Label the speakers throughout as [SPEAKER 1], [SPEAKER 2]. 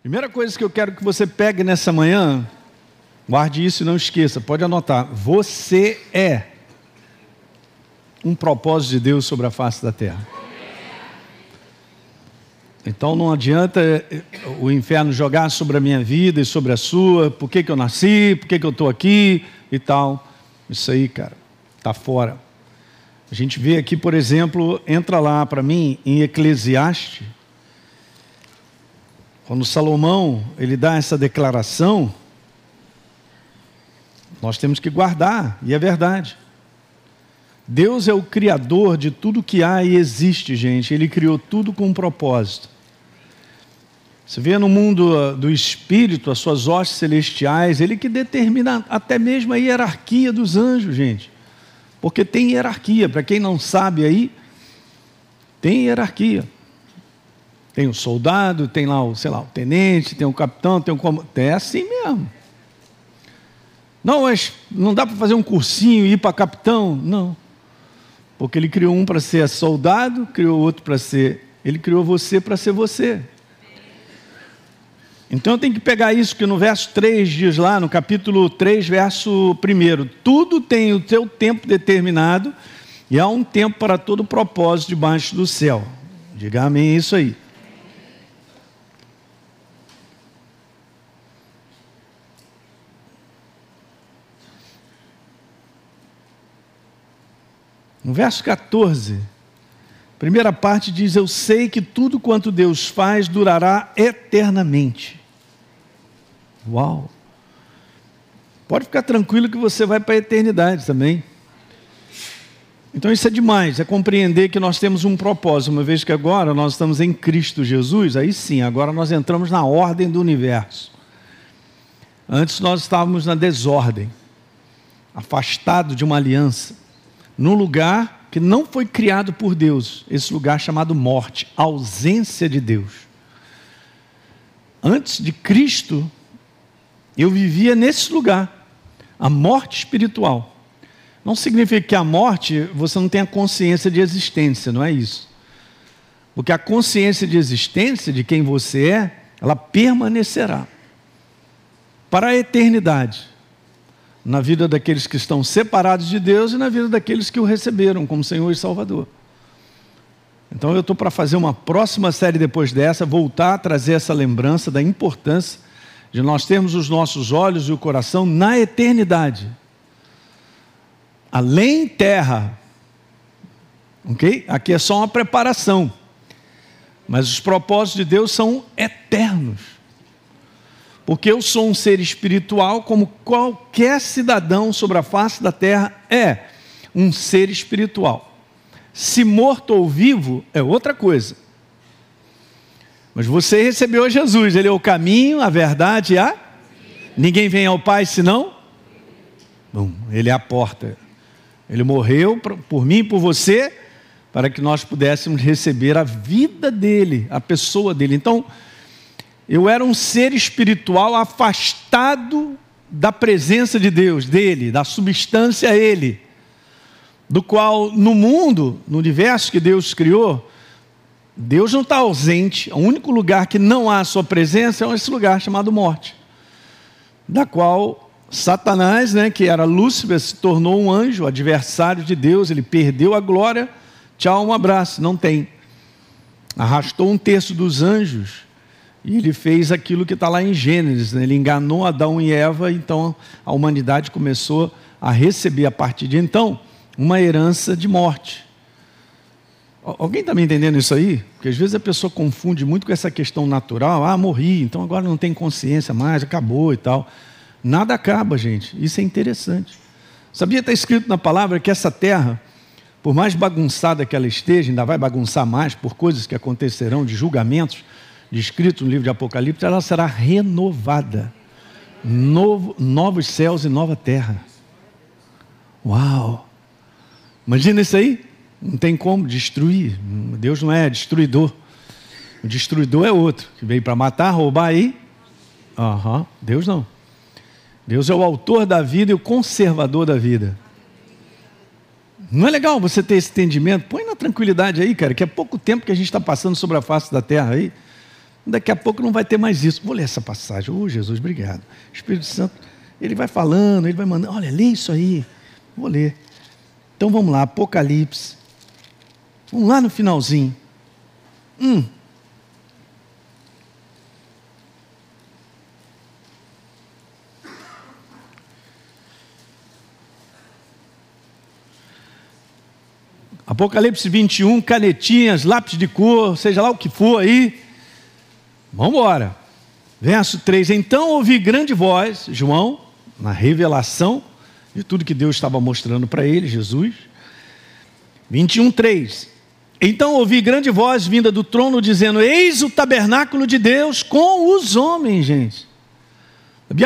[SPEAKER 1] Primeira coisa que eu quero que você pegue nessa manhã, guarde isso e não esqueça, pode anotar. Você é um propósito de Deus sobre a face da terra. Então não adianta eh, o inferno jogar sobre a minha vida e sobre a sua, por que, que eu nasci, por que, que eu estou aqui e tal. Isso aí, cara, está fora. A gente vê aqui, por exemplo, entra lá para mim em Eclesiastes, quando Salomão ele dá essa declaração, nós temos que guardar, e é verdade. Deus é o criador de tudo que há e existe, gente. Ele criou tudo com um propósito. Você vê no mundo ah, do espírito, as suas hostes celestiais, ele que determina até mesmo a hierarquia dos anjos, gente. Porque tem hierarquia, para quem não sabe aí, tem hierarquia. Tem o soldado, tem lá o, sei lá, o tenente, tem o capitão, tem o comandante. É assim mesmo. Não, mas não dá para fazer um cursinho e ir para capitão? Não. Porque ele criou um para ser soldado, criou outro para ser. Ele criou você para ser você. Então eu tenho que pegar isso que no verso 3 diz lá, no capítulo 3, verso 1: Tudo tem o seu tempo determinado e há um tempo para todo propósito debaixo do céu. Diga amém isso aí. No verso 14, primeira parte diz: Eu sei que tudo quanto Deus faz durará eternamente. Uau! Pode ficar tranquilo que você vai para a eternidade também. Então isso é demais, é compreender que nós temos um propósito, uma vez que agora nós estamos em Cristo Jesus, aí sim, agora nós entramos na ordem do universo. Antes nós estávamos na desordem, afastado de uma aliança num lugar que não foi criado por Deus, esse lugar chamado morte, ausência de Deus. Antes de Cristo, eu vivia nesse lugar, a morte espiritual. Não significa que a morte você não tenha consciência de existência, não é isso. Porque a consciência de existência de quem você é, ela permanecerá para a eternidade na vida daqueles que estão separados de Deus e na vida daqueles que o receberam como Senhor e Salvador. Então eu estou para fazer uma próxima série depois dessa, voltar a trazer essa lembrança da importância de nós termos os nossos olhos e o coração na eternidade. Além terra. Ok? Aqui é só uma preparação. Mas os propósitos de Deus são eternos. Porque eu sou um ser espiritual, como qualquer cidadão sobre a face da terra é um ser espiritual. Se morto ou vivo é outra coisa. Mas você recebeu Jesus, Ele é o caminho, a verdade e a. Ninguém vem ao Pai senão. Bom, Ele é a porta. Ele morreu por mim e por você, para que nós pudéssemos receber a vida dele, a pessoa dele. Então, eu era um ser espiritual afastado da presença de Deus, dele, da substância ele, do qual no mundo, no universo que Deus criou, Deus não está ausente. O único lugar que não há sua presença é esse lugar chamado morte, da qual Satanás, né, que era Lúcifer, se tornou um anjo, adversário de Deus, ele perdeu a glória. Tchau, um abraço, não tem. Arrastou um terço dos anjos e ele fez aquilo que está lá em Gênesis, né? ele enganou Adão e Eva, então a humanidade começou a receber a partir de então uma herança de morte. Alguém está me entendendo isso aí? Porque às vezes a pessoa confunde muito com essa questão natural. Ah, morri, então agora não tem consciência mais, acabou e tal. Nada acaba, gente. Isso é interessante. Sabia, está escrito na palavra que essa terra, por mais bagunçada que ela esteja, ainda vai bagunçar mais por coisas que acontecerão, de julgamentos, descrito no livro de Apocalipse, ela será renovada. Novo, novos céus e nova terra. Uau! Imagina isso aí? Não tem como destruir. Deus não é destruidor. O destruidor é outro, que veio para matar, roubar aí. Uhum. Deus não. Deus é o autor da vida e o conservador da vida. Não é legal você ter esse entendimento? Põe na tranquilidade aí, cara, que é pouco tempo que a gente está passando sobre a face da terra aí. Daqui a pouco não vai ter mais isso. Vou ler essa passagem. Oh, Jesus, obrigado. Espírito Santo, ele vai falando, ele vai mandando. Olha, lê isso aí. Vou ler. Então vamos lá, Apocalipse. Vamos lá no finalzinho. Hum. Apocalipse 21, canetinhas, lápis de cor, seja lá o que for aí. Vamos embora. Verso 3: Então ouvi grande voz, João, na revelação de tudo que Deus estava mostrando para ele, Jesus. 21, 3. Então ouvi grande voz vinda do trono dizendo: Eis o tabernáculo de Deus com os homens, gente.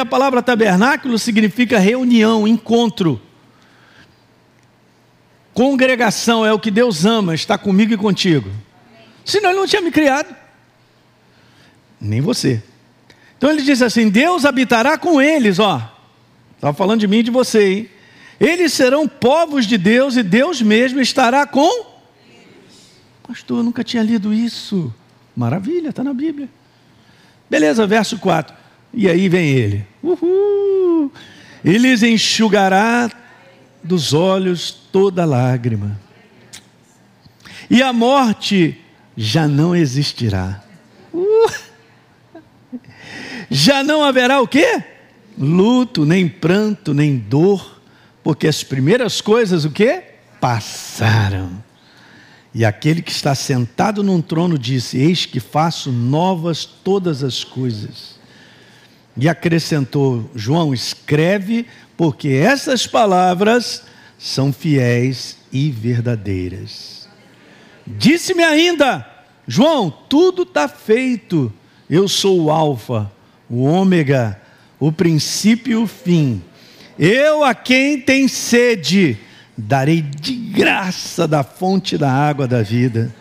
[SPEAKER 1] A palavra tabernáculo significa reunião, encontro. Congregação é o que Deus ama, está comigo e contigo. Senão ele não tinha me criado. Nem você. Então ele diz assim: Deus habitará com eles, ó. Estava falando de mim e de você, hein? Eles serão povos de Deus e Deus mesmo estará com. Pastor, eu nunca tinha lido isso. Maravilha, está na Bíblia. Beleza, verso 4. E aí vem ele. Uhul. Enxugará dos olhos toda lágrima. E a morte já não existirá. Uh! Já não haverá o quê? Luto, nem pranto, nem dor, porque as primeiras coisas o quê? Passaram. E aquele que está sentado num trono disse: Eis que faço novas todas as coisas. E acrescentou: João, escreve, porque essas palavras são fiéis e verdadeiras. Disse-me ainda, João, tudo está feito. Eu sou o Alfa, o Ômega, o princípio e o fim. Eu a quem tem sede, darei de graça da fonte da água da vida.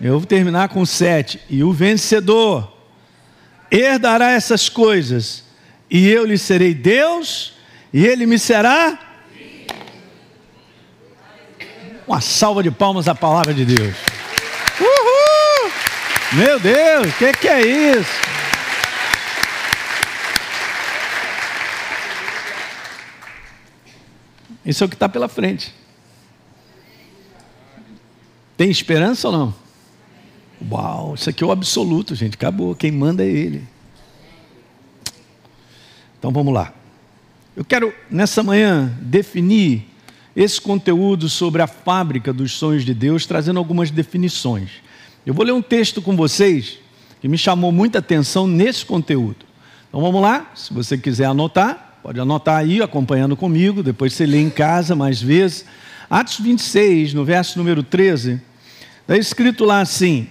[SPEAKER 1] Eu vou terminar com sete. E o vencedor herdará essas coisas, e eu lhe serei Deus, e ele me será uma salva de palmas à palavra de Deus. Uhul! Meu Deus, o que, que é isso? Isso é o que está pela frente. Tem esperança ou não? Uau, isso aqui é o absoluto, gente. Acabou. Quem manda é Ele. Então vamos lá. Eu quero, nessa manhã, definir esse conteúdo sobre a fábrica dos sonhos de Deus, trazendo algumas definições. Eu vou ler um texto com vocês que me chamou muita atenção nesse conteúdo. Então vamos lá, se você quiser anotar, pode anotar aí, acompanhando comigo, depois você lê em casa mais vezes. Atos 26, no verso número 13, está escrito lá assim: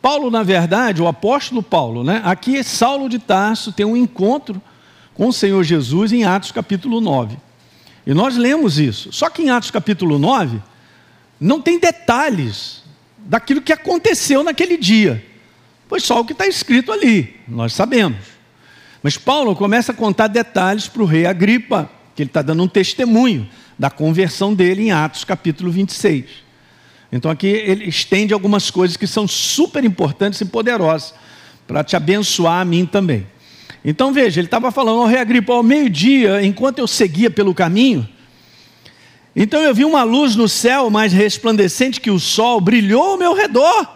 [SPEAKER 1] Paulo, na verdade, o apóstolo Paulo, né? Aqui é Saulo de Tarso tem um encontro com o Senhor Jesus em Atos capítulo 9. E nós lemos isso. Só que em Atos capítulo 9, não tem detalhes daquilo que aconteceu naquele dia. Foi só o que está escrito ali, nós sabemos. Mas Paulo começa a contar detalhes para o rei Agripa, que ele está dando um testemunho da conversão dele em Atos capítulo 26. Então aqui ele estende algumas coisas que são super importantes e poderosas para te abençoar a mim também. Então veja, ele estava falando ao rei Agripa, ao meio-dia, enquanto eu seguia pelo caminho, então eu vi uma luz no céu mais resplandecente que o sol, brilhou ao meu redor,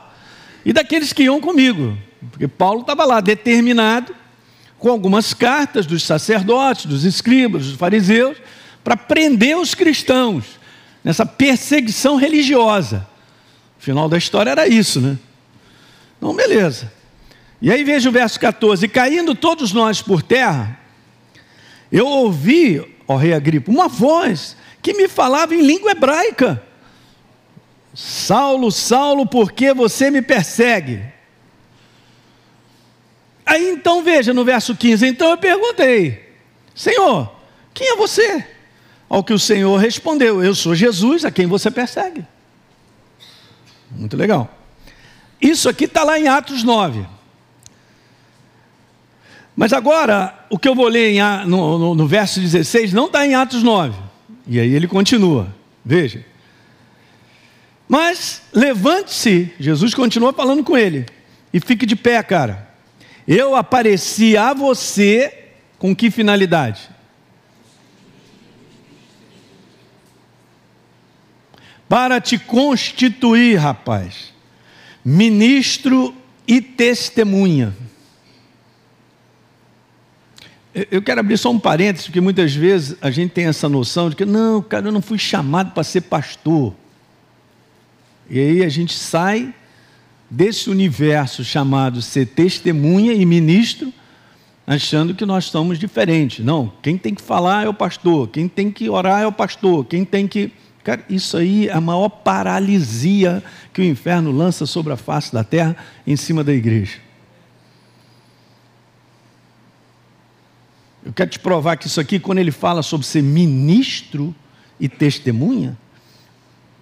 [SPEAKER 1] e daqueles que iam comigo, porque Paulo estava lá determinado, com algumas cartas dos sacerdotes, dos escribas, dos fariseus, para prender os cristãos nessa perseguição religiosa. O final da história era isso, né? Então, beleza. E aí veja o verso 14: Caindo todos nós por terra, eu ouvi, ó rei Agripa, uma voz que me falava em língua hebraica: Saulo, Saulo, por que você me persegue? Aí então veja no verso 15: Então eu perguntei, Senhor, quem é você? Ao que o Senhor respondeu: Eu sou Jesus, a quem você persegue. Muito legal. Isso aqui está lá em Atos 9. Mas agora, o que eu vou ler em, no, no, no verso 16 não está em Atos 9. E aí ele continua. Veja. Mas levante-se, Jesus continua falando com ele, e fique de pé, cara. Eu apareci a você com que finalidade? Para te constituir, rapaz, ministro e testemunha. Eu quero abrir só um parênteses, porque muitas vezes a gente tem essa noção de que, não, cara, eu não fui chamado para ser pastor. E aí a gente sai desse universo chamado ser testemunha e ministro, achando que nós somos diferentes. Não, quem tem que falar é o pastor, quem tem que orar é o pastor, quem tem que. Cara, isso aí é a maior paralisia que o inferno lança sobre a face da terra em cima da igreja. Eu quero te provar que isso aqui, quando ele fala sobre ser ministro e testemunha,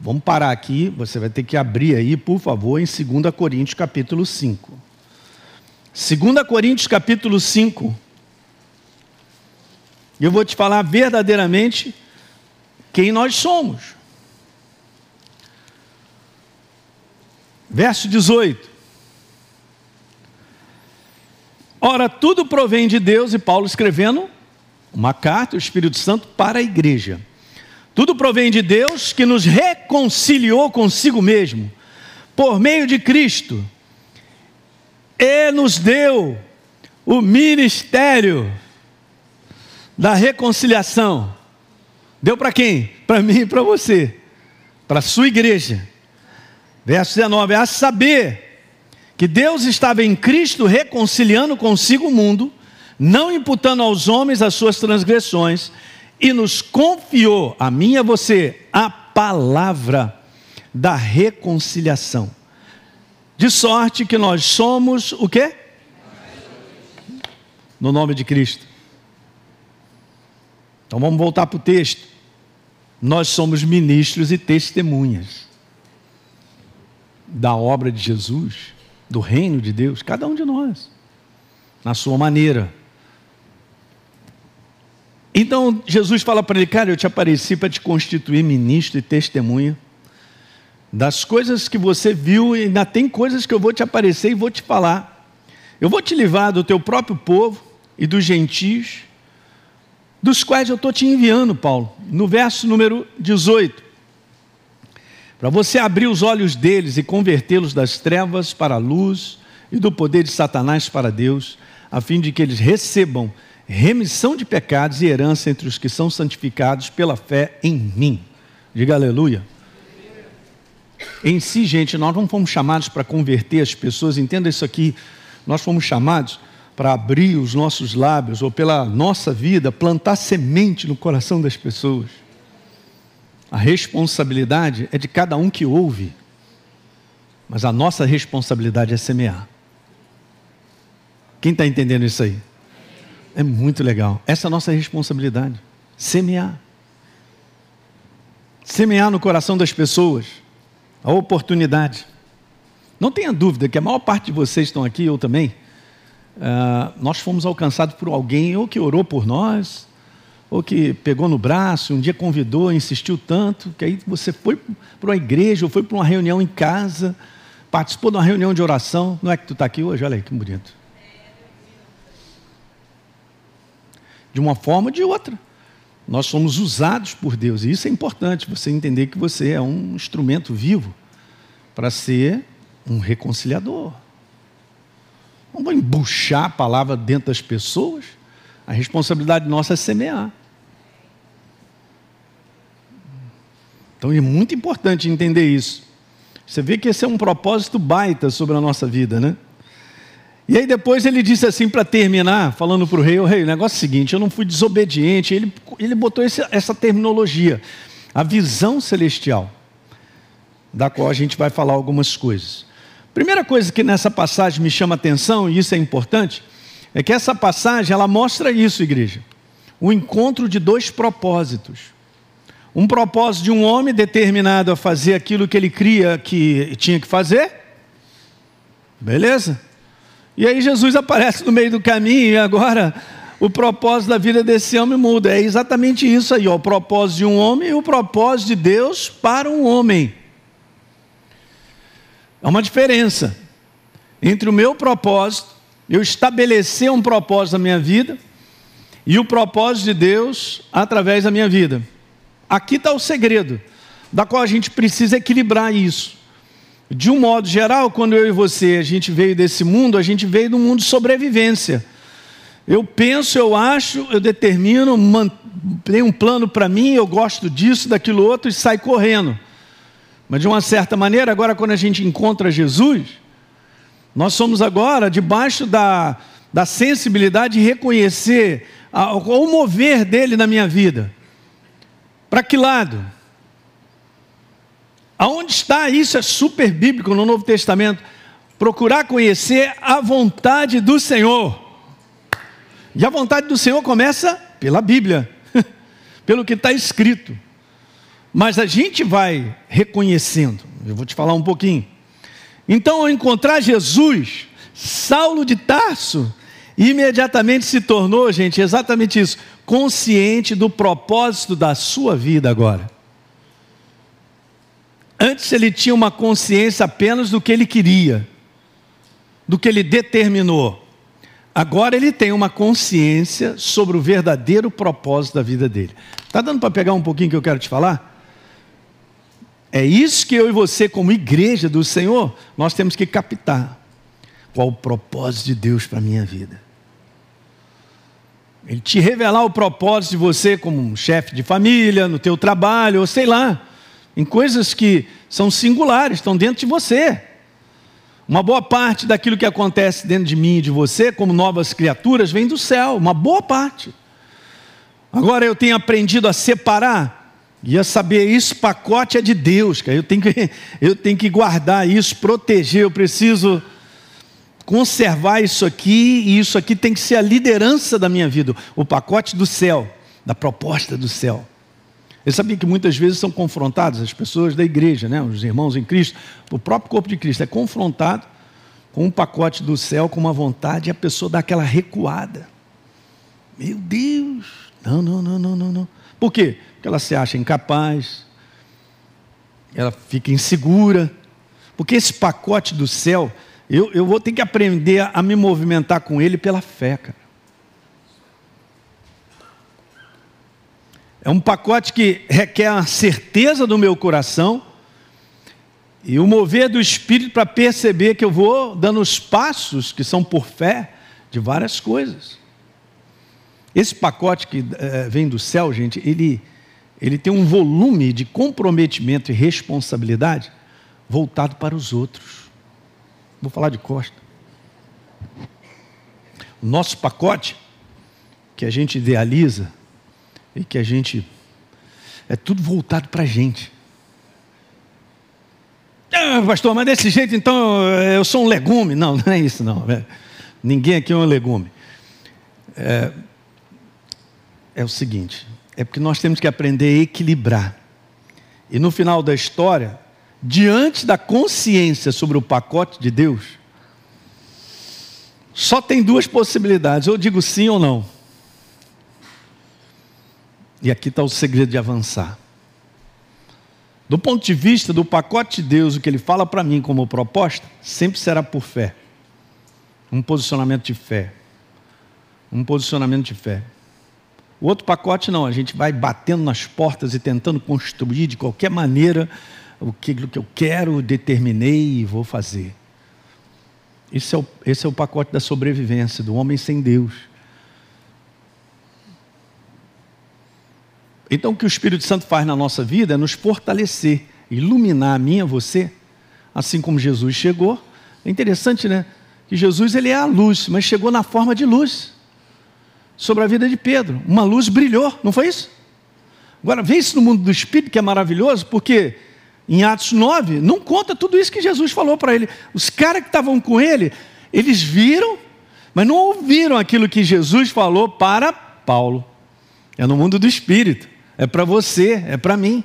[SPEAKER 1] vamos parar aqui, você vai ter que abrir aí, por favor, em 2 Coríntios capítulo 5. 2 Coríntios capítulo 5. Eu vou te falar verdadeiramente quem nós somos. Verso 18. Ora, tudo provém de Deus, e Paulo escrevendo uma carta, o Espírito Santo, para a igreja. Tudo provém de Deus que nos reconciliou consigo mesmo, por meio de Cristo, e nos deu o ministério da reconciliação. Deu para quem? Para mim e para você, para a sua igreja. Verso 19: A saber, que Deus estava em Cristo reconciliando consigo o mundo, não imputando aos homens as suas transgressões, e nos confiou, a mim e a você, a palavra da reconciliação. De sorte que nós somos o quê? No nome de Cristo. Então vamos voltar para o texto. Nós somos ministros e testemunhas da obra de Jesus do reino de Deus, cada um de nós, na sua maneira. Então Jesus fala para ele, cara, eu te apareci para te constituir ministro e testemunha das coisas que você viu, e ainda tem coisas que eu vou te aparecer e vou te falar. Eu vou te livrar do teu próprio povo e dos gentios, dos quais eu estou te enviando, Paulo. No verso número 18 para você abrir os olhos deles e convertê-los das trevas para a luz e do poder de Satanás para Deus, a fim de que eles recebam remissão de pecados e herança entre os que são santificados pela fé em mim. Diga aleluia. Em si, gente, nós não fomos chamados para converter as pessoas, entenda isso aqui. Nós fomos chamados para abrir os nossos lábios, ou pela nossa vida, plantar semente no coração das pessoas. A responsabilidade é de cada um que ouve, mas a nossa responsabilidade é semear. Quem está entendendo isso aí? É muito legal. Essa é a nossa responsabilidade. Semear. Semear no coração das pessoas a oportunidade. Não tenha dúvida que a maior parte de vocês estão aqui, eu também, uh, nós fomos alcançados por alguém ou que orou por nós, ou que pegou no braço, um dia convidou, insistiu tanto, que aí você foi para uma igreja, ou foi para uma reunião em casa, participou de uma reunião de oração. Não é que tu está aqui hoje? Olha aí que bonito. De uma forma ou de outra. Nós somos usados por Deus, e isso é importante, você entender que você é um instrumento vivo para ser um reconciliador. Não vou embuchar a palavra dentro das pessoas. A responsabilidade nossa é semear. Então é muito importante entender isso. Você vê que esse é um propósito baita sobre a nossa vida, né? E aí depois ele disse assim para terminar, falando para o rei, o rei, o negócio é o seguinte, eu não fui desobediente, ele, ele botou esse, essa terminologia, a visão celestial, da qual a gente vai falar algumas coisas. Primeira coisa que nessa passagem me chama atenção, e isso é importante, é que essa passagem ela mostra isso, igreja. O encontro de dois propósitos. Um propósito de um homem determinado a fazer aquilo que ele cria que tinha que fazer. Beleza? E aí Jesus aparece no meio do caminho e agora o propósito da vida desse homem muda. É exatamente isso aí, ó, o propósito de um homem e o propósito de Deus para um homem. É uma diferença entre o meu propósito, eu estabelecer um propósito na minha vida, e o propósito de Deus através da minha vida. Aqui está o segredo, da qual a gente precisa equilibrar isso. De um modo geral, quando eu e você a gente veio desse mundo, a gente veio do mundo de sobrevivência. Eu penso, eu acho, eu determino, tenho um plano para mim, eu gosto disso, daquilo outro e sai correndo. Mas de uma certa maneira, agora quando a gente encontra Jesus, nós somos agora debaixo da, da sensibilidade de reconhecer a, o mover dele na minha vida. Para que lado? Aonde está isso? É super bíblico no Novo Testamento. Procurar conhecer a vontade do Senhor. E a vontade do Senhor começa pela Bíblia, pelo que está escrito. Mas a gente vai reconhecendo. Eu vou te falar um pouquinho. Então, ao encontrar Jesus, Saulo de Tarso imediatamente se tornou, gente, exatamente isso, consciente do propósito da sua vida agora. Antes ele tinha uma consciência apenas do que ele queria, do que ele determinou. Agora ele tem uma consciência sobre o verdadeiro propósito da vida dele. Está dando para pegar um pouquinho que eu quero te falar? É isso que eu e você, como igreja do Senhor, nós temos que captar. Qual o propósito de Deus para a minha vida? Ele te revelar o propósito de você como um chefe de família, no teu trabalho, ou sei lá, em coisas que são singulares, estão dentro de você. Uma boa parte daquilo que acontece dentro de mim e de você, como novas criaturas, vem do céu, uma boa parte. Agora eu tenho aprendido a separar e a saber isso pacote é de Deus, cara. Eu tenho que, eu tenho que guardar isso, proteger, eu preciso conservar isso aqui, e isso aqui tem que ser a liderança da minha vida, o pacote do céu, da proposta do céu. Eu sabia que muitas vezes são confrontados as pessoas da igreja, né? os irmãos em Cristo, o próprio corpo de Cristo é confrontado com um pacote do céu, com uma vontade, e a pessoa dá aquela recuada. Meu Deus! Não, não, não, não, não, não. Por quê? Porque ela se acha incapaz, ela fica insegura. Porque esse pacote do céu eu, eu vou ter que aprender a, a me movimentar com Ele pela fé, cara. É um pacote que requer a certeza do meu coração e o mover do Espírito para perceber que eu vou dando os passos que são por fé de várias coisas. Esse pacote que é, vem do céu, gente, ele, ele tem um volume de comprometimento e responsabilidade voltado para os outros. Vou falar de Costa. O nosso pacote, que a gente idealiza e que a gente. É tudo voltado para a gente. Ah, pastor, mas desse jeito então eu sou um legume. Não, não é isso não. É, ninguém aqui é um legume. É, é o seguinte: é porque nós temos que aprender a equilibrar. E no final da história, diante da consciência sobre o pacote de Deus, só tem duas possibilidades: eu digo sim ou não. E aqui está o segredo de avançar. Do ponto de vista do pacote de Deus, o que ele fala para mim como proposta, sempre será por fé. Um posicionamento de fé. Um posicionamento de fé. O outro pacote não, a gente vai batendo nas portas e tentando construir de qualquer maneira o que, que eu quero, determinei e vou fazer. Esse é, o, esse é o pacote da sobrevivência do homem sem Deus. Então, o que o Espírito Santo faz na nossa vida é nos fortalecer, iluminar a mim e você, assim como Jesus chegou. É interessante, né? Que Jesus ele é a luz, mas chegou na forma de luz sobre a vida de Pedro. Uma luz brilhou, não foi isso? Agora, vê isso no mundo do Espírito, que é maravilhoso, porque em Atos 9, não conta tudo isso que Jesus falou para ele. Os caras que estavam com ele, eles viram, mas não ouviram aquilo que Jesus falou para Paulo. É no mundo do espírito, é para você, é para mim.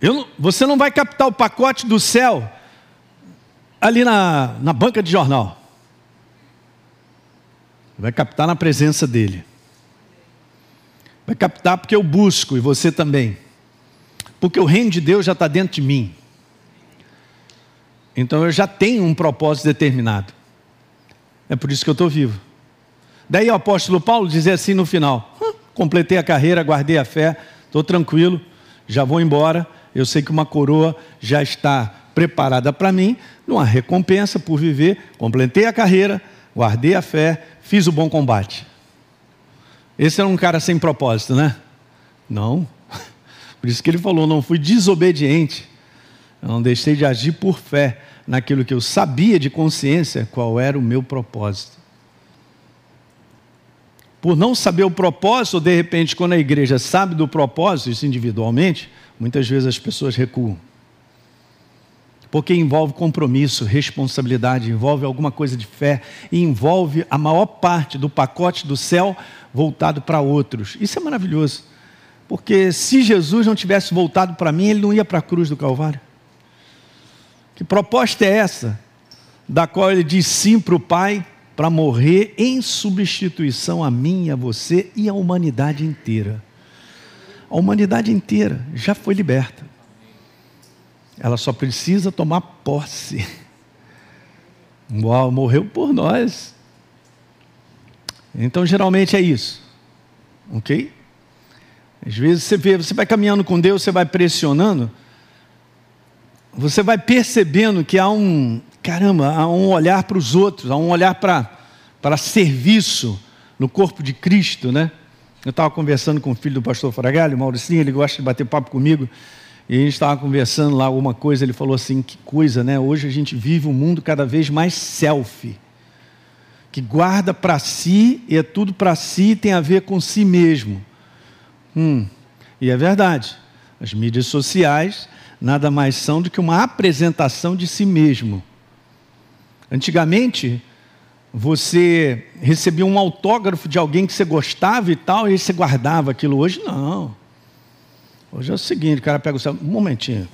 [SPEAKER 1] Eu, você não vai captar o pacote do céu ali na, na banca de jornal. Vai captar na presença dele. Vai captar porque eu busco e você também. Porque o reino de Deus já está dentro de mim. Então eu já tenho um propósito determinado. É por isso que eu estou vivo. Daí o apóstolo Paulo dizia assim no final: completei a carreira, guardei a fé, estou tranquilo, já vou embora. Eu sei que uma coroa já está preparada para mim, numa recompensa por viver. Completei a carreira, guardei a fé, fiz o bom combate. Esse era um cara sem propósito, né? Não. Por isso que ele falou: não fui desobediente, eu não deixei de agir por fé naquilo que eu sabia de consciência qual era o meu propósito. Por não saber o propósito, de repente, quando a igreja sabe do propósito, isso individualmente, muitas vezes as pessoas recuam. Porque envolve compromisso, responsabilidade, envolve alguma coisa de fé e envolve a maior parte do pacote do céu voltado para outros. Isso é maravilhoso. Porque se Jesus não tivesse voltado para mim, ele não ia para a cruz do Calvário. Que proposta é essa? Da qual ele diz sim para o Pai, para morrer em substituição a mim, a você e a humanidade inteira. A humanidade inteira já foi liberta. Ela só precisa tomar posse. Uau, morreu por nós. Então, geralmente é isso. Ok? Às vezes você vê, você vai caminhando com Deus, você vai pressionando, você vai percebendo que há um, caramba, há um olhar para os outros, há um olhar para, para serviço no corpo de Cristo, né? Eu estava conversando com o filho do pastor Fragalho, Mauricinho, ele gosta de bater papo comigo, e a gente estava conversando lá alguma coisa, ele falou assim, que coisa, né? Hoje a gente vive um mundo cada vez mais selfie, que guarda para si, e é tudo para si, tem a ver com si mesmo. Hum, e é verdade. As mídias sociais nada mais são do que uma apresentação de si mesmo. Antigamente, você recebia um autógrafo de alguém que você gostava e tal, e você guardava aquilo. Hoje não. Hoje é o seguinte, o cara pega o seu. Um momentinho.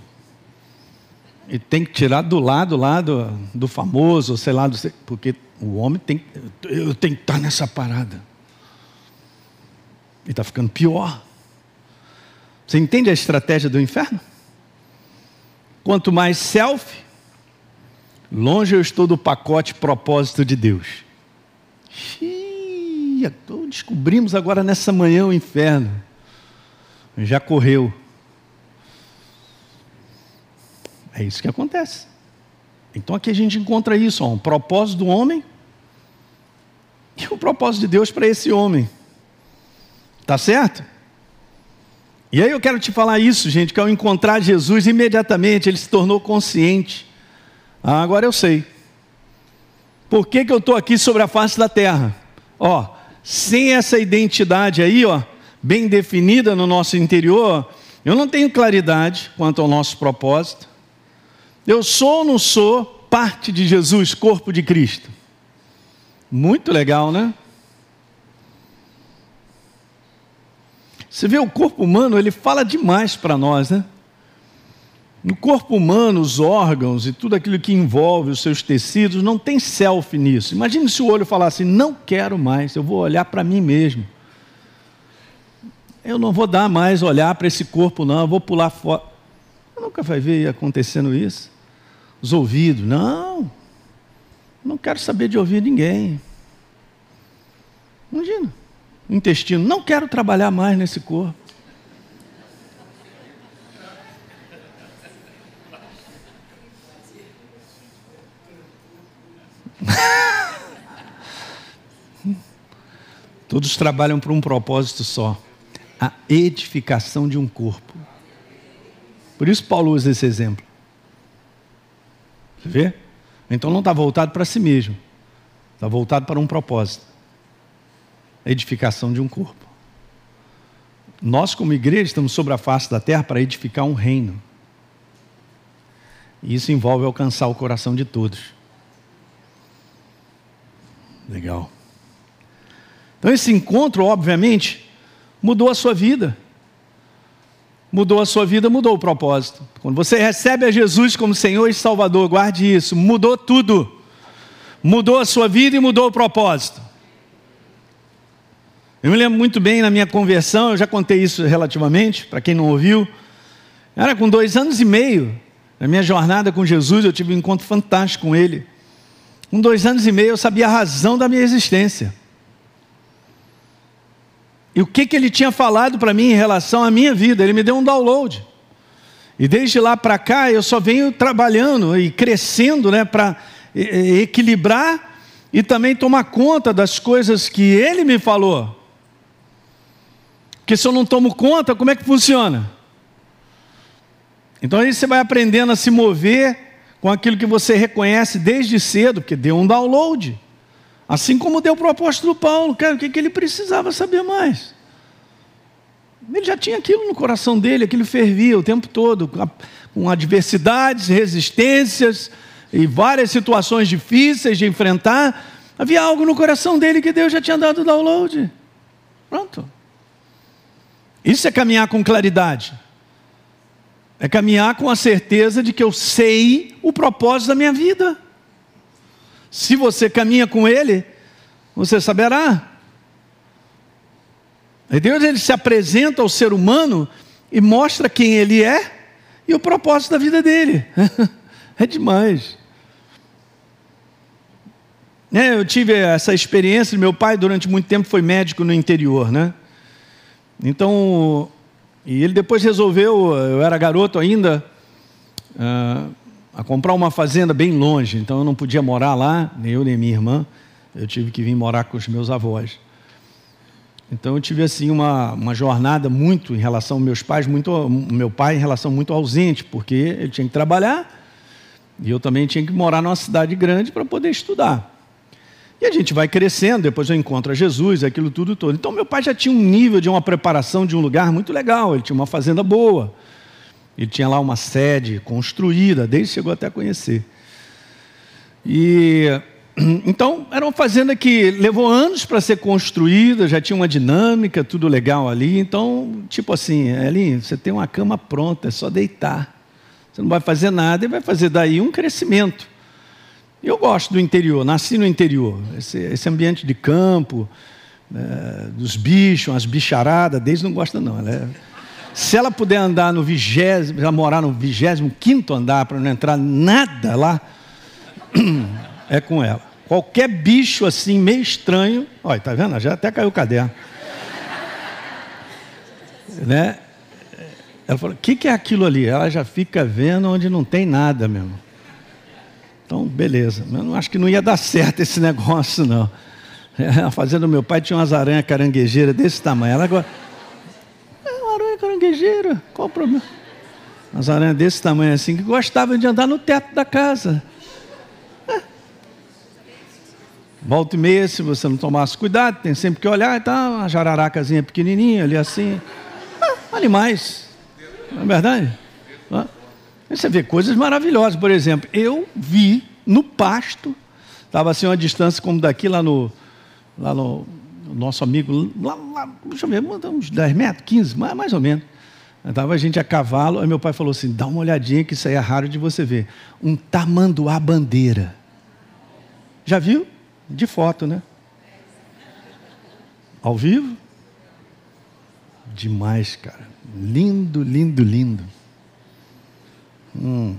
[SPEAKER 1] E tem que tirar do lado lá do, do famoso, sei lá, do, porque o homem tem. Eu tenho que estar nessa parada. E está ficando pior. Você entende a estratégia do inferno? Quanto mais selfie, longe eu estou do pacote propósito de Deus. Xiii, descobrimos agora nessa manhã o inferno. Já correu. É isso que acontece. Então aqui a gente encontra isso, ó, um propósito do homem e o propósito de Deus para esse homem. Tá certo? E aí eu quero te falar isso, gente, que ao encontrar Jesus, imediatamente ele se tornou consciente. Ah, agora eu sei. Por que, que eu estou aqui sobre a face da terra? Ó, sem essa identidade aí, ó, bem definida no nosso interior, eu não tenho claridade quanto ao nosso propósito. Eu sou ou não sou parte de Jesus, corpo de Cristo? Muito legal, né? Você vê o corpo humano, ele fala demais para nós, né? No corpo humano, os órgãos e tudo aquilo que envolve os seus tecidos, não tem self nisso. Imagine se o olho falasse: não quero mais, eu vou olhar para mim mesmo. Eu não vou dar mais olhar para esse corpo, não, eu vou pular fora. Eu nunca vai ver acontecendo isso. Os ouvidos, não, não quero saber de ouvir ninguém. Imagina o intestino, não quero trabalhar mais nesse corpo. Todos trabalham para um propósito só: a edificação de um corpo. Por isso Paulo usa esse exemplo. Você vê? Então não está voltado para si mesmo, está voltado para um propósito a edificação de um corpo. Nós, como igreja, estamos sobre a face da terra para edificar um reino. E isso envolve alcançar o coração de todos. Legal. Então, esse encontro, obviamente, mudou a sua vida. Mudou a sua vida, mudou o propósito. Quando você recebe a Jesus como Senhor e Salvador, guarde isso, mudou tudo. Mudou a sua vida e mudou o propósito. Eu me lembro muito bem na minha conversão, eu já contei isso relativamente, para quem não ouviu. Era com dois anos e meio, Na minha jornada com Jesus, eu tive um encontro fantástico com Ele. Com dois anos e meio, eu sabia a razão da minha existência. E o que, que Ele tinha falado para mim em relação à minha vida. Ele me deu um download. E desde lá para cá, eu só venho trabalhando e crescendo né, para equilibrar e também tomar conta das coisas que Ele me falou. Porque se eu não tomo conta, como é que funciona? Então aí você vai aprendendo a se mover com aquilo que você reconhece desde cedo, porque deu um download. Assim como deu para o apóstolo Paulo, o que, que ele precisava saber mais? Ele já tinha aquilo no coração dele, aquilo fervia o tempo todo, com adversidades, resistências e várias situações difíceis de enfrentar. Havia algo no coração dele que Deus já tinha dado download. Pronto. Isso é caminhar com claridade. É caminhar com a certeza de que eu sei o propósito da minha vida. Se você caminha com Ele, você saberá. E Deus ele se apresenta ao ser humano e mostra quem ele é e o propósito da vida dele. é demais. É, eu tive essa experiência, meu pai durante muito tempo foi médico no interior, né? Então, e ele depois resolveu, eu era garoto ainda, uh, a comprar uma fazenda bem longe, então eu não podia morar lá, nem eu nem minha irmã, eu tive que vir morar com os meus avós. Então eu tive assim uma, uma jornada muito em relação aos meus pais, muito meu pai em relação muito ausente, porque ele tinha que trabalhar e eu também tinha que morar numa cidade grande para poder estudar. E a gente vai crescendo, depois eu encontro a Jesus, aquilo tudo todo. Então meu pai já tinha um nível de uma preparação de um lugar muito legal, ele tinha uma fazenda boa. Ele tinha lá uma sede construída, desde chegou até a conhecer. E então era uma fazenda que levou anos para ser construída, já tinha uma dinâmica, tudo legal ali. Então, tipo assim, Elinho, você tem uma cama pronta, é só deitar. Você não vai fazer nada e vai fazer daí um crescimento. Eu gosto do interior, nasci no interior. Esse, esse ambiente de campo, é, dos bichos, as bicharadas, desde não gosta não. Ela é, se ela puder andar no vigésimo, ela morar no vigésimo quinto andar para não entrar nada lá, é com ela. Qualquer bicho assim meio estranho, olha, tá vendo? Já até caiu o caderno. né? Ela falou: "O que, que é aquilo ali?" Ela já fica vendo onde não tem nada mesmo. Então, beleza. Eu não acho que não ia dar certo esse negócio, não. A fazenda do meu pai tinha umas aranhas caranguejeiras desse tamanho. Ela agora. Caranguejeira, qual o problema? Umas aranhas desse tamanho assim, que gostavam de andar no teto da casa. É. Volta e meia, se você não tomasse cuidado, tem sempre que olhar, tá uma jararacazinha pequenininha ali assim. É, animais. Não é verdade? Você vê coisas maravilhosas, por exemplo, eu vi no pasto, estava assim uma distância como daqui lá no, lá no nosso amigo, lá, lá, deixa eu ver, uns 10 metros, 15, mais, mais ou menos. Estava a gente a cavalo, aí meu pai falou assim: dá uma olhadinha que isso aí é raro de você ver. Um tamanduá bandeira. Já viu? De foto, né? Ao vivo? Demais, cara. Lindo, lindo, lindo. Hum.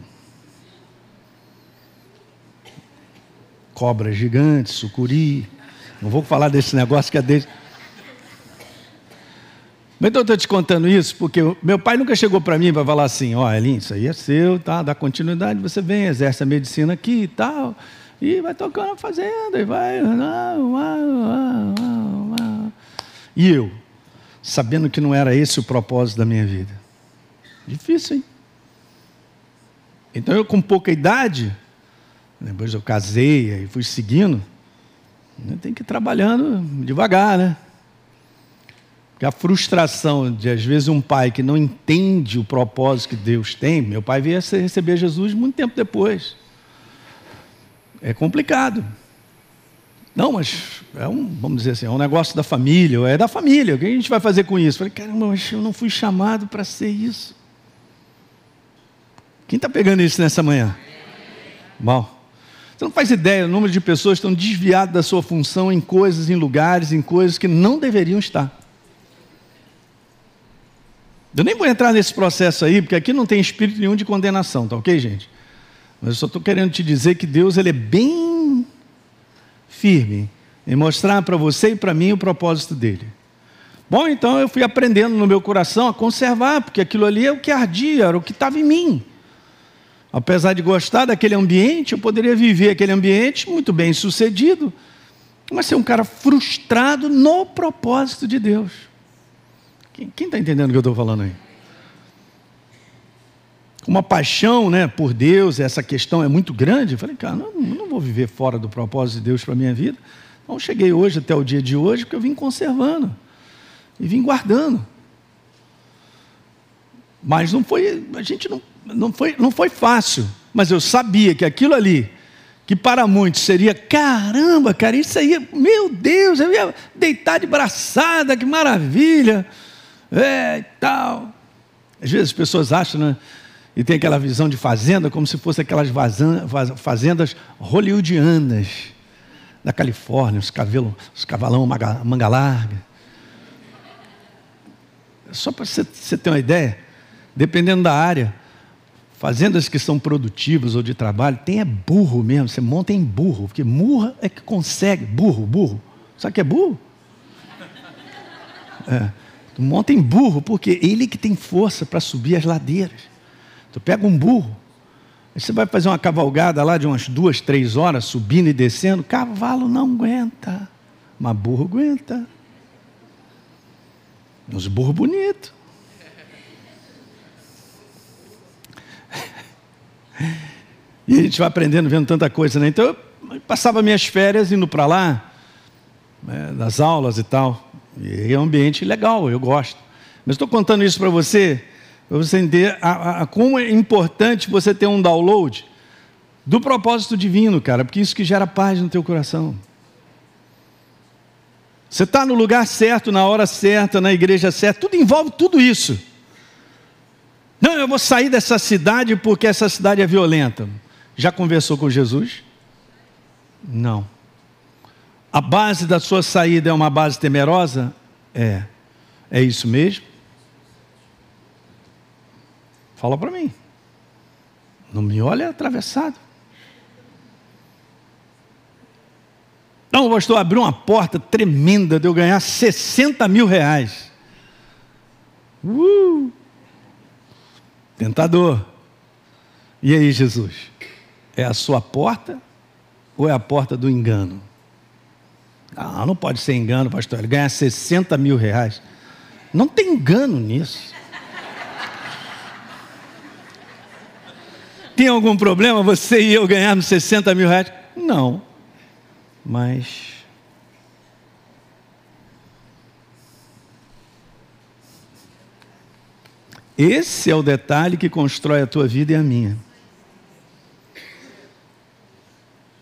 [SPEAKER 1] Cobra gigante, sucuri. Não vou falar desse negócio que é desse. Mas então eu estou te contando isso porque meu pai nunca chegou para mim para falar assim: ó, oh, Elinho, isso aí é seu, tá? dá continuidade, você vem, exerce a medicina aqui e tal, e vai tocando a fazenda, e vai. E eu, sabendo que não era esse o propósito da minha vida. Difícil, hein? Então eu com pouca idade, depois eu casei e fui seguindo, tem que ir trabalhando devagar, né? Porque a frustração de, às vezes, um pai que não entende o propósito que Deus tem, meu pai veio receber Jesus muito tempo depois. É complicado. Não, mas é um, vamos dizer assim, é um negócio da família, é da família, o que a gente vai fazer com isso? Falei, caramba, mas eu não fui chamado para ser isso. Quem está pegando isso nessa manhã? Bom, você não faz ideia do número de pessoas que estão desviadas da sua função em coisas, em lugares, em coisas que não deveriam estar. Eu nem vou entrar nesse processo aí, porque aqui não tem espírito nenhum de condenação, tá ok, gente? Mas eu só estou querendo te dizer que Deus ele é bem firme em mostrar para você e para mim o propósito dele. Bom, então eu fui aprendendo no meu coração a conservar, porque aquilo ali é o que ardia, era o que estava em mim. Apesar de gostar daquele ambiente, eu poderia viver aquele ambiente muito bem sucedido, mas ser um cara frustrado no propósito de Deus. Quem está entendendo o que eu estou falando aí? Uma paixão né, por Deus, essa questão é muito grande. Eu falei, cara, não, não vou viver fora do propósito de Deus para a minha vida. Então cheguei hoje até o dia de hoje, porque eu vim conservando e vim guardando. Mas não foi, a gente não, não, foi, não foi fácil. Mas eu sabia que aquilo ali, que para muitos seria, caramba, cara, isso aí, meu Deus, eu ia deitar de braçada, que maravilha, é, e tal. Às vezes as pessoas acham, né? E tem aquela visão de fazenda como se fosse aquelas fazendas hollywoodianas da Califórnia, os, cabelo, os cavalão manga, manga larga. Só para você ter uma ideia, dependendo da área, fazendas que são produtivas ou de trabalho, tem é burro mesmo, você monta em burro, porque murra é que consegue, burro, burro. Sabe que é burro? É, tu monta em burro, porque ele que tem força para subir as ladeiras. Tu pega um burro, você vai fazer uma cavalgada lá de umas duas, três horas, subindo e descendo, cavalo não aguenta, mas burro aguenta. Uns burros bonitos. E a gente vai aprendendo, vendo tanta coisa, né? Então eu passava minhas férias indo para lá, né, nas aulas e tal. E é um ambiente legal, eu gosto. Mas estou contando isso para você, para você entender a, a, a, como é importante você ter um download do propósito divino, cara, porque isso que gera paz no teu coração. Você está no lugar certo, na hora certa, na igreja certa, tudo envolve tudo isso. Não, eu vou sair dessa cidade porque essa cidade é violenta. Já conversou com Jesus? Não. A base da sua saída é uma base temerosa? É. É isso mesmo? Fala para mim. Não me olha atravessado. Não, pastor abriu uma porta tremenda de eu ganhar 60 mil reais. Uh! Tentador. E aí, Jesus? É a sua porta ou é a porta do engano? Ah, não pode ser engano, pastor. Ele ganha 60 mil reais. Não tem engano nisso. Tem algum problema você e eu ganharmos 60 mil reais? Não. Mas. Esse é o detalhe que constrói a tua vida e a minha.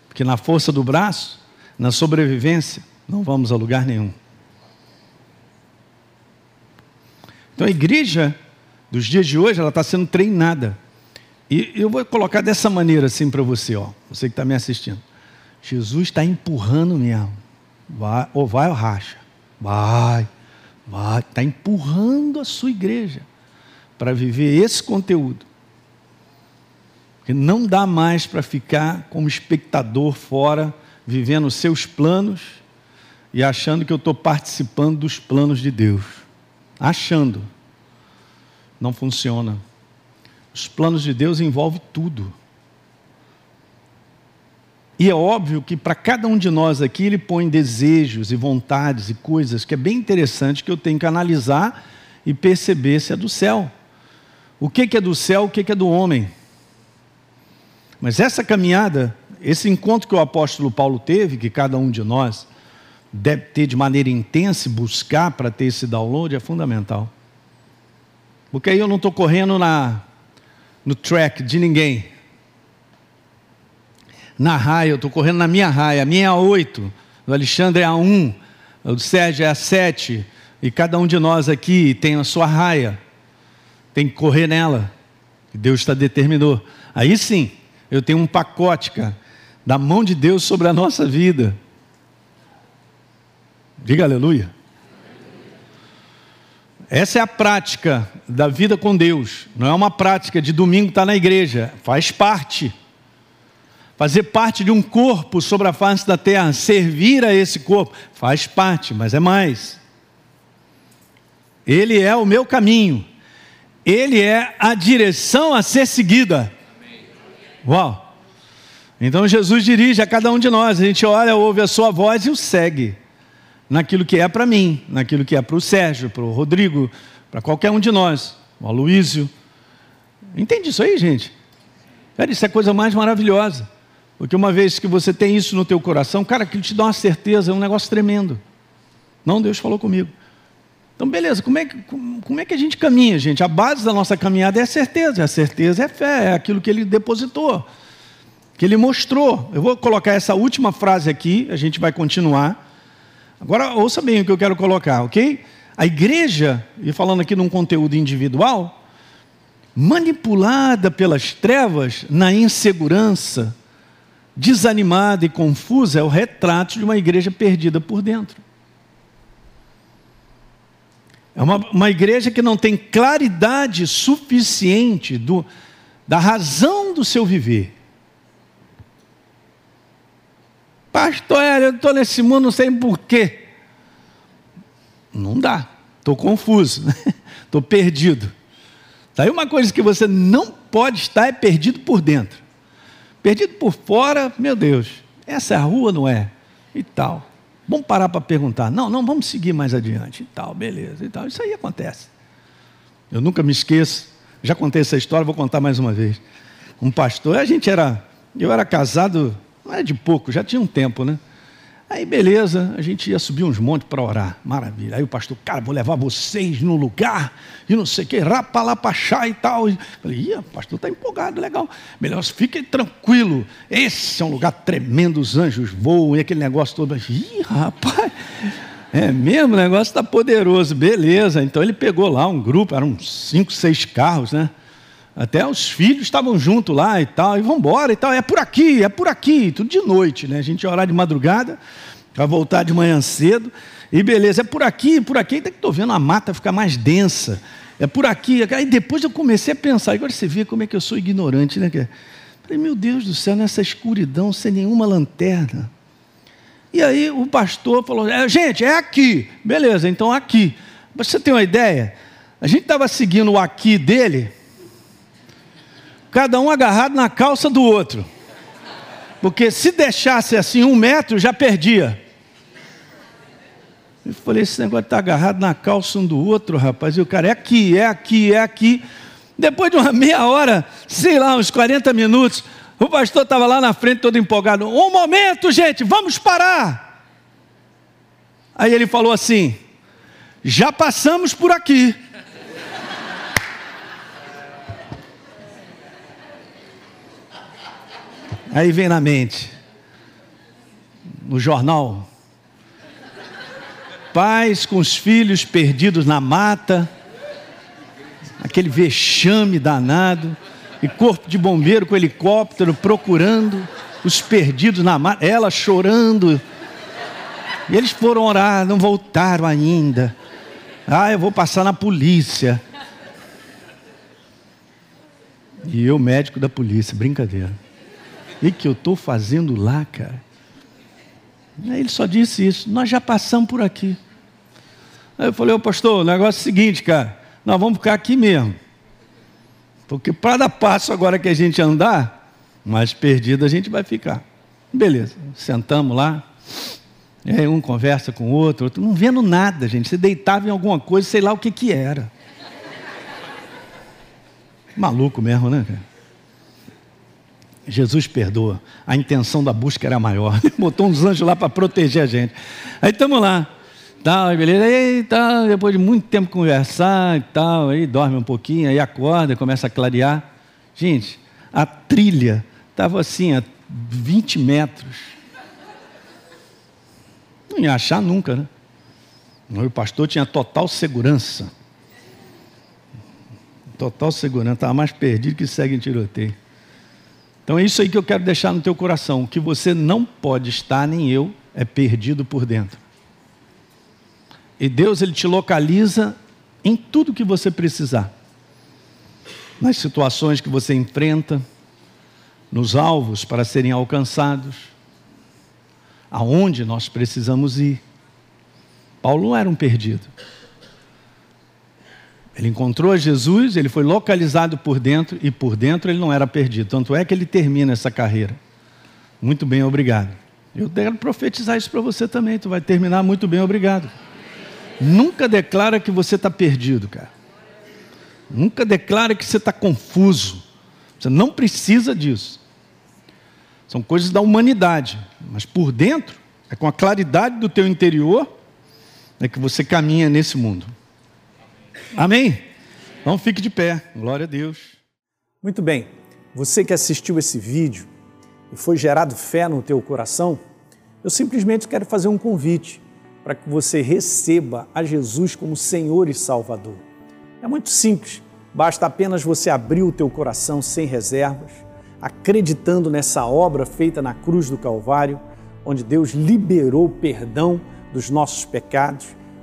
[SPEAKER 1] Porque na força do braço, na sobrevivência, não vamos a lugar nenhum. Então a igreja dos dias de hoje, ela está sendo treinada. E eu vou colocar dessa maneira assim para você, ó, você que está me assistindo. Jesus está empurrando mesmo. Vai, ou vai ou racha. Vai, vai. Está empurrando a sua igreja para viver esse conteúdo. Porque não dá mais para ficar como espectador fora, vivendo seus planos e achando que eu estou participando dos planos de Deus. Achando. Não funciona. Os planos de Deus envolvem tudo. E é óbvio que para cada um de nós aqui ele põe desejos e vontades e coisas que é bem interessante que eu tenho que analisar e perceber se é do céu. O que é do céu, o que é do homem. Mas essa caminhada, esse encontro que o apóstolo Paulo teve, que cada um de nós deve ter de maneira intensa e buscar para ter esse download, é fundamental. Porque aí eu não estou correndo na, no track de ninguém na raia, eu estou correndo na minha raia, a minha é a 8, do Alexandre é a 1, do Sérgio é a 7, e cada um de nós aqui tem a sua raia, tem que correr nela, Deus está determinou. Aí sim, eu tenho um pacote, cara, da mão de Deus sobre a nossa vida. Diga aleluia. Essa é a prática da vida com Deus. Não é uma prática de domingo estar na igreja. Faz parte. Fazer parte de um corpo sobre a face da terra, servir a esse corpo, faz parte, mas é mais. Ele é o meu caminho. Ele é a direção a ser seguida. Uau! Então Jesus dirige a cada um de nós. A gente olha, ouve a sua voz e o segue naquilo que é para mim, naquilo que é para o Sérgio, para o Rodrigo, para qualquer um de nós, o Aloísio. Entende isso aí, gente? Cara, isso é a coisa mais maravilhosa. Porque uma vez que você tem isso no teu coração, cara, aquilo te dá uma certeza, é um negócio tremendo. Não, Deus falou comigo. Então, beleza, como é, que, como é que a gente caminha, gente? A base da nossa caminhada é a certeza, a certeza é fé, é aquilo que ele depositou, que ele mostrou. Eu vou colocar essa última frase aqui, a gente vai continuar. Agora, ouça bem o que eu quero colocar, ok? A igreja, e falando aqui num conteúdo individual, manipulada pelas trevas, na insegurança, desanimada e confusa, é o retrato de uma igreja perdida por dentro. É uma, uma igreja que não tem claridade suficiente do, da razão do seu viver. Pastor, eu estou nesse mundo, não sei porquê. Não dá, estou confuso, estou perdido. Daí uma coisa que você não pode estar é perdido por dentro. Perdido por fora, meu Deus, essa é a rua, não é? E tal. Vamos parar para perguntar. Não, não, vamos seguir mais adiante. Tal, beleza, e tal. Isso aí acontece. Eu nunca me esqueço. Já contei essa história, vou contar mais uma vez. Um pastor, a gente era. Eu era casado não era de pouco, já tinha um tempo, né? Aí, beleza, a gente ia subir uns montes para orar, maravilha. Aí o pastor, cara, vou levar vocês no lugar, e não sei o que, rapalapachá e tal. Falei, ia, o pastor está empolgado, legal. Melhor, fiquem tranquilo, esse é um lugar tremendo, os anjos voam, e aquele negócio todo. Ih, rapaz, é mesmo, o negócio está poderoso, beleza. Então ele pegou lá um grupo, eram cinco, seis carros, né? Até os filhos estavam junto lá e tal, e vamos embora e tal, é por aqui, é por aqui, tudo de noite, né? A gente ia orar de madrugada, para voltar de manhã cedo, e beleza, é por aqui, por aqui, até que estou vendo a mata ficar mais densa, é por aqui. Aí depois eu comecei a pensar, agora você vê como é que eu sou ignorante, né? Falei, meu Deus do céu, nessa escuridão, sem nenhuma lanterna. E aí o pastor falou: é, gente, é aqui. Beleza, então aqui. Você tem uma ideia? A gente estava seguindo o aqui dele, cada um agarrado na calça do outro. Porque se deixasse assim um metro, já perdia. Eu falei, esse negócio de estar tá agarrado na calça um do outro, rapaz. E o cara, é aqui, é aqui, é aqui. Depois de uma meia hora, sei lá, uns 40 minutos, o pastor estava lá na frente todo empolgado. Um momento, gente, vamos parar. Aí ele falou assim: já passamos por aqui. Aí vem na mente, no jornal, pais com os filhos perdidos na mata, aquele vexame danado, e corpo de bombeiro com helicóptero procurando os perdidos na mata, ela chorando. E eles foram orar, não voltaram ainda. Ah, eu vou passar na polícia. E eu, médico da polícia, brincadeira. E que eu estou fazendo lá, cara? Ele só disse isso. Nós já passamos por aqui. Aí eu falei, ô pastor, o negócio é o seguinte, cara. Nós vamos ficar aqui mesmo. Porque para dar passo agora que a gente andar, mais perdido a gente vai ficar. Beleza, sentamos lá. Aí um conversa com o outro, outro, não vendo nada, gente. Você deitava em alguma coisa, sei lá o que que era. Maluco mesmo, né, cara? Jesus perdoa. A intenção da busca era maior. Botou uns anjos lá para proteger a gente. Aí estamos lá. Tal, beleza. Aí, depois de muito tempo conversar e tal, aí dorme um pouquinho, aí acorda, começa a clarear. Gente, a trilha estava assim, a 20 metros. Não ia achar nunca, né? O pastor tinha total segurança. Total segurança, estava mais perdido que segue em tiroteio. Então é isso aí que eu quero deixar no teu coração. Que você não pode estar, nem eu, é perdido por dentro. E Deus ele te localiza em tudo que você precisar. Nas situações que você enfrenta, nos alvos para serem alcançados, aonde nós precisamos ir. Paulo não era um perdido. Ele encontrou Jesus, ele foi localizado por dentro e por dentro ele não era perdido. Tanto é que ele termina essa carreira. Muito bem, obrigado. Eu quero profetizar isso para você também. Tu vai terminar muito bem, obrigado. Nunca declara que você está perdido, cara. Nunca declara que você está confuso. Você não precisa disso. São coisas da humanidade, mas por dentro, é com a claridade do teu interior, é que você caminha nesse mundo. Amém? Então fique de pé. Glória a Deus.
[SPEAKER 2] Muito bem. Você que assistiu esse vídeo e foi gerado fé no teu coração, eu simplesmente quero fazer um convite para que você receba a Jesus como Senhor e Salvador. É muito simples, basta apenas você abrir o teu coração sem reservas, acreditando nessa obra feita na cruz do Calvário, onde Deus liberou perdão dos nossos pecados,